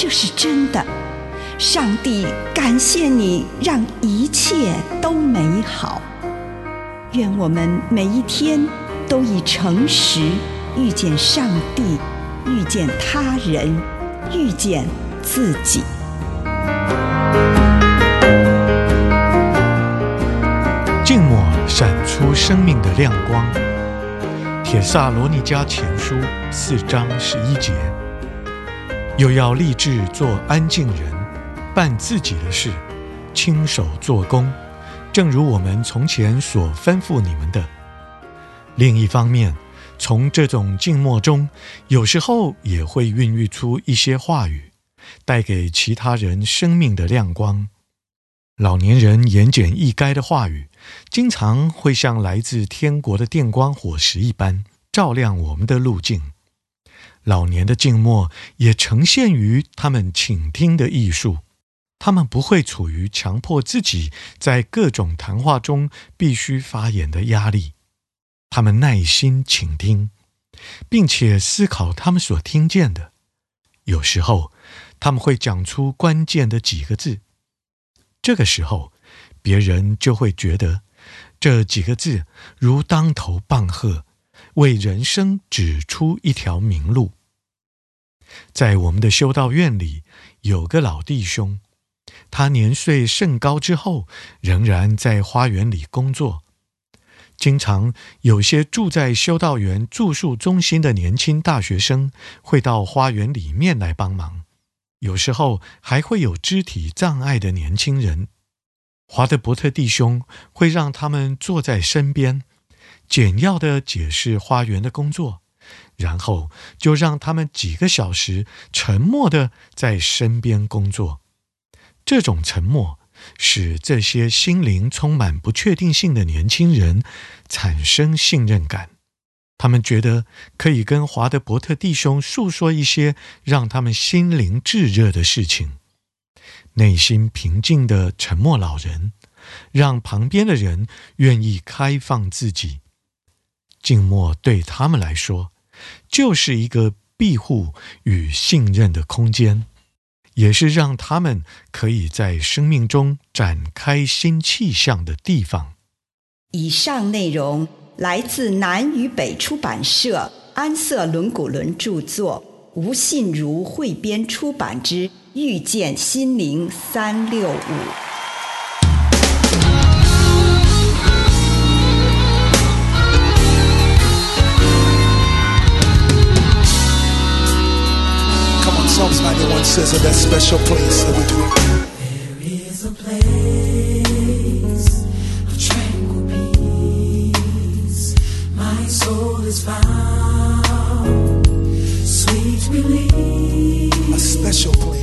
这是真的，上帝感谢你，让一切都美好。愿我们每一天都以诚实遇见上帝，遇见他人，遇见自己。静默闪出生命的亮光。铁萨罗尼迦前书四章十一节。又要立志做安静人，办自己的事，亲手做工，正如我们从前所吩咐你们的。另一方面，从这种静默中，有时候也会孕育出一些话语，带给其他人生命的亮光。老年人言简意赅的话语，经常会像来自天国的电光火石一般，照亮我们的路径。老年的静默也呈现于他们倾听的艺术，他们不会处于强迫自己在各种谈话中必须发言的压力，他们耐心倾听，并且思考他们所听见的。有时候，他们会讲出关键的几个字，这个时候，别人就会觉得这几个字如当头棒喝，为人生指出一条明路。在我们的修道院里，有个老弟兄，他年岁甚高之后，仍然在花园里工作。经常有些住在修道院住宿中心的年轻大学生会到花园里面来帮忙，有时候还会有肢体障碍的年轻人。华德伯特弟兄会让他们坐在身边，简要地解释花园的工作。然后就让他们几个小时沉默地在身边工作。这种沉默使这些心灵充满不确定性的年轻人产生信任感。他们觉得可以跟华德伯特弟兄诉说一些让他们心灵炙热的事情。内心平静的沉默老人，让旁边的人愿意开放自己。静默对他们来说，就是一个庇护与信任的空间，也是让他们可以在生命中展开新气象的地方。以上内容来自南与北出版社安瑟伦古伦著作，吴信如汇编出版之《遇见心灵三六五》。of that special place that we. There is a place found. Sweet relief. A special place.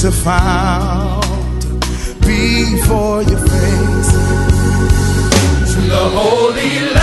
grace I found before your face. To the holy.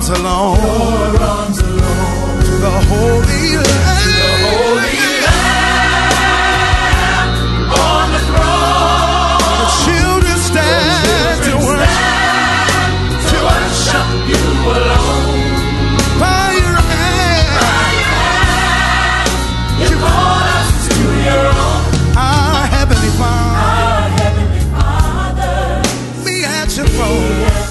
Arms alone. your arms alone. To the Holy Land. Holy Lamb on the throne, The children stand to worship to worship you alone. by your hand. You call us to your own, Our Heavenly Father, our heavenly Father. be at your throne.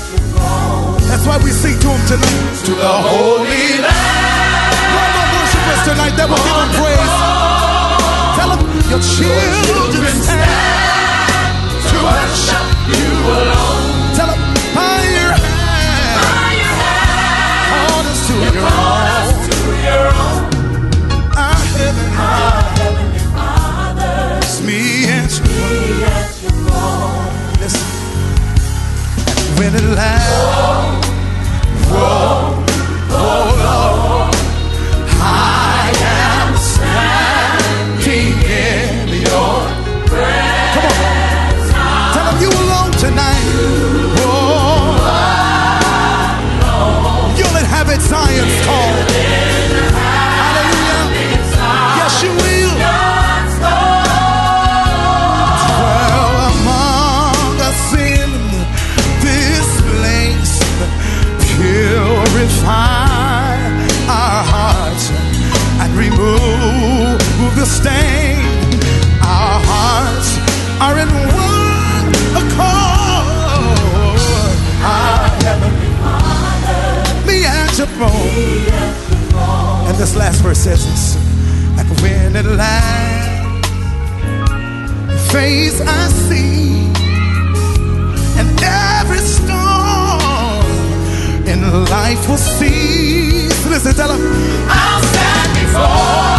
Why we sing to Him tonight. To the Holy Lamb. Lord, the worshipers tonight that will give Him praise. Tell Him your children stand to worship you alone. Tell Him your hand. Your hand, Call us to your own. your own, Our Heavenly our heavenly Father. It's me and you. Be at your. Listen. When it lasts, face I see. And every storm in life will cease. Listen, tell them I'll stand before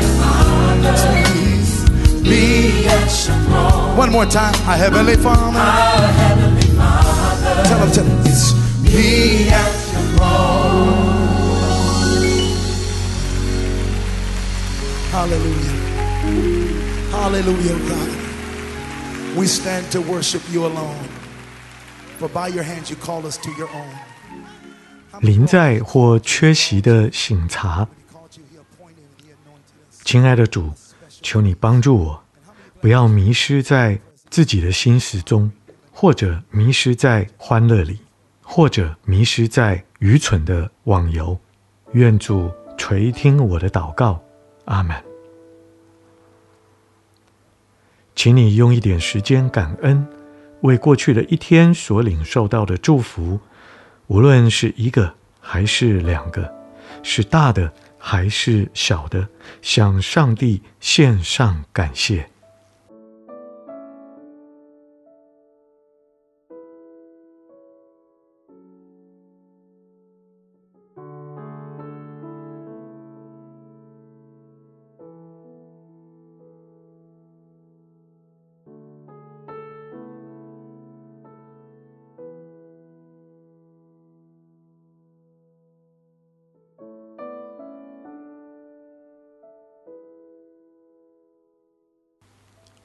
One more time, our heavenly Father. our heavenly Father. Tell them, tell them, it's me and Your throne. Hallelujah. Hallelujah, God. We stand to worship you alone. For by your hands you call us to your own. 临在或缺席的醒察，亲爱的主， 求你帮助我，不要迷失在自己的心事中，或者迷失在欢乐里，或者迷失在愚蠢的网游。愿主垂听我的祷告，阿门。请你用一点时间感恩，为过去的一天所领受到的祝福，无论是一个还是两个，是大的还是小的，向上帝献上感谢。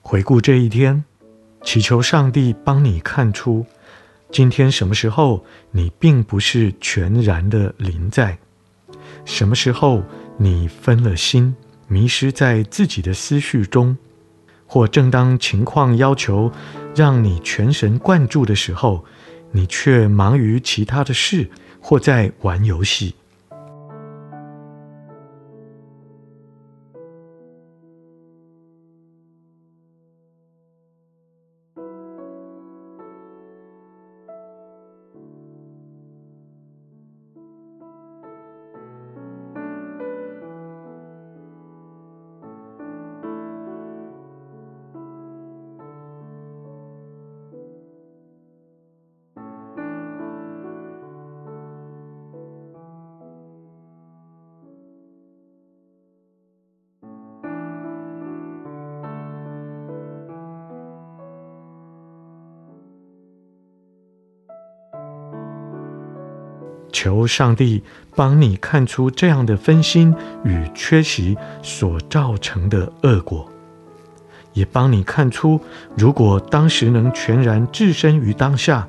回顾这一天，祈求上帝帮你看出，今天什么时候你并不是全然的临在，什么时候你分了心，迷失在自己的思绪中，或正当情况要求让你全神贯注的时候，你却忙于其他的事，或在玩游戏。求上帝帮你看出这样的分心与缺席所造成的恶果，也帮你看出，如果当时能全然置身于当下，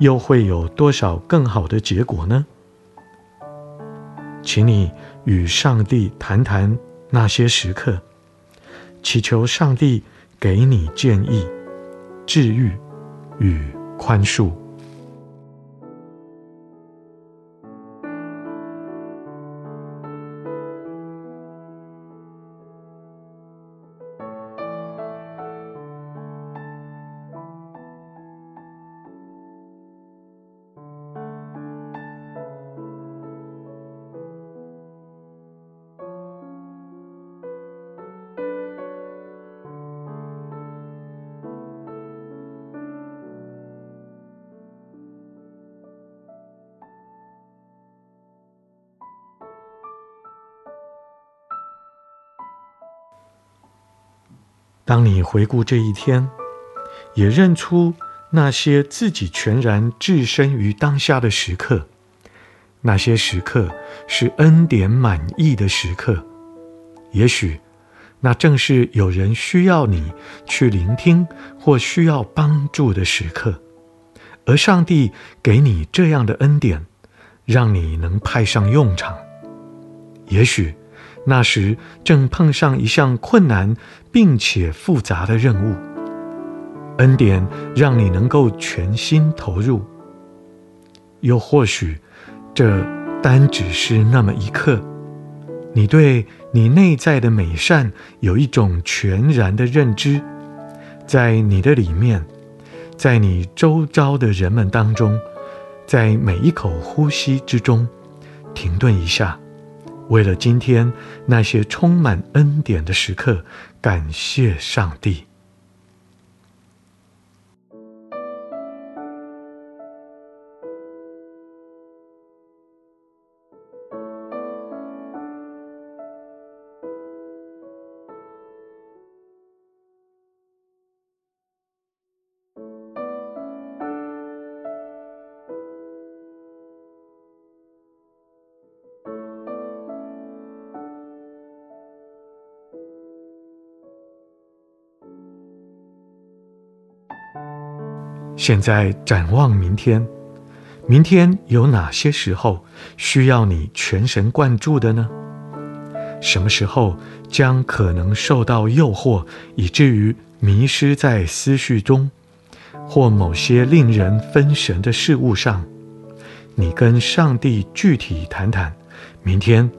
又会有多少更好的结果呢？请你与上帝谈谈那些时刻，祈求上帝给你建议、治愈与宽恕。当你回顾这一天，也认出那些自己全然置身于当下的时刻，那些时刻是恩典满溢的时刻。也许，那正是有人需要你去聆听或需要帮助的时刻，而上帝给你这样的恩典，让你能派上用场。也许。那时正碰上一项困难并且复杂的任务，恩典让你能够全心投入。又或许，这单只是那么一刻，你对你内在的美善有一种全然的认知，在你的里面，在你周遭的人们当中，在每一口呼吸之中，停顿一下。为了今天那些充满恩典的时刻，感谢上帝。现在展望明天，明天有哪些时候需要你全神贯注的呢？什么时候将可能受到诱惑，以至于迷失在思绪中，或某些令人分神的事物上？你跟上帝具体谈谈，明天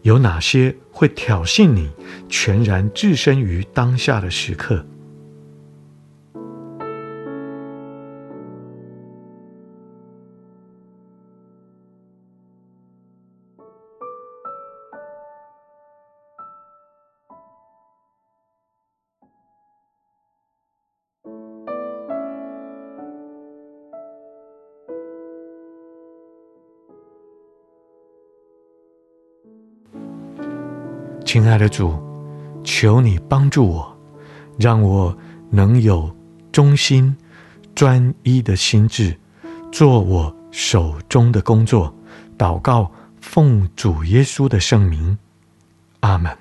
有哪些会挑衅你全然置身于当下的时刻？亲爱的主，求你帮助我，让我能有忠心、专一的心志，做我手中的工作。祷告，奉主耶稣的圣名，阿门。